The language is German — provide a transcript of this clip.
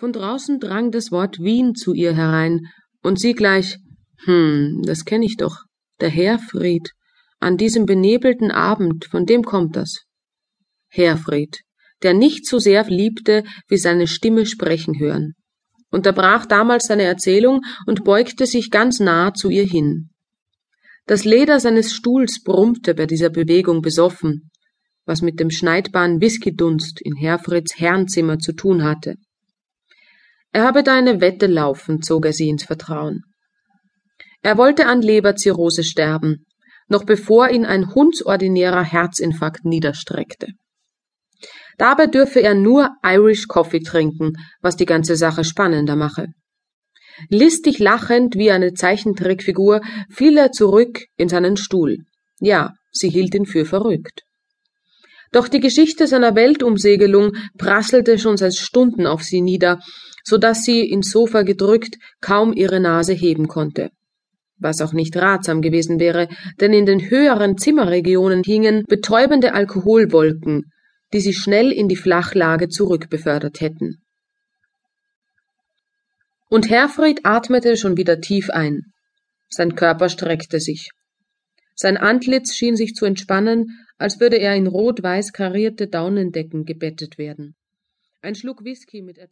Von draußen drang das Wort Wien zu ihr herein, und sie gleich, hm, das kenn ich doch, der Herfried, an diesem benebelten Abend, von dem kommt das. Herfried, der nicht so sehr liebte, wie seine Stimme sprechen hören, unterbrach damals seine Erzählung und beugte sich ganz nah zu ihr hin. Das Leder seines Stuhls brummte bei dieser Bewegung besoffen, was mit dem schneidbaren Whiskydunst in Herfrieds Herrenzimmer zu tun hatte. Er habe da eine Wette laufen, zog er sie ins Vertrauen. Er wollte an Leberzirrhose sterben, noch bevor ihn ein hundsordinärer Herzinfarkt niederstreckte. Dabei dürfe er nur Irish Coffee trinken, was die ganze Sache spannender mache. Listig lachend wie eine Zeichentrickfigur fiel er zurück in seinen Stuhl. Ja, sie hielt ihn für verrückt. Doch die Geschichte seiner Weltumsegelung prasselte schon seit Stunden auf sie nieder, so dass sie ins Sofa gedrückt kaum ihre Nase heben konnte. Was auch nicht ratsam gewesen wäre, denn in den höheren Zimmerregionen hingen betäubende Alkoholwolken, die sie schnell in die Flachlage zurückbefördert hätten. Und Herfried atmete schon wieder tief ein. Sein Körper streckte sich. Sein Antlitz schien sich zu entspannen, als würde er in rot-weiß karierte Daunendecken gebettet werden. Ein Schluck Whisky mit etwas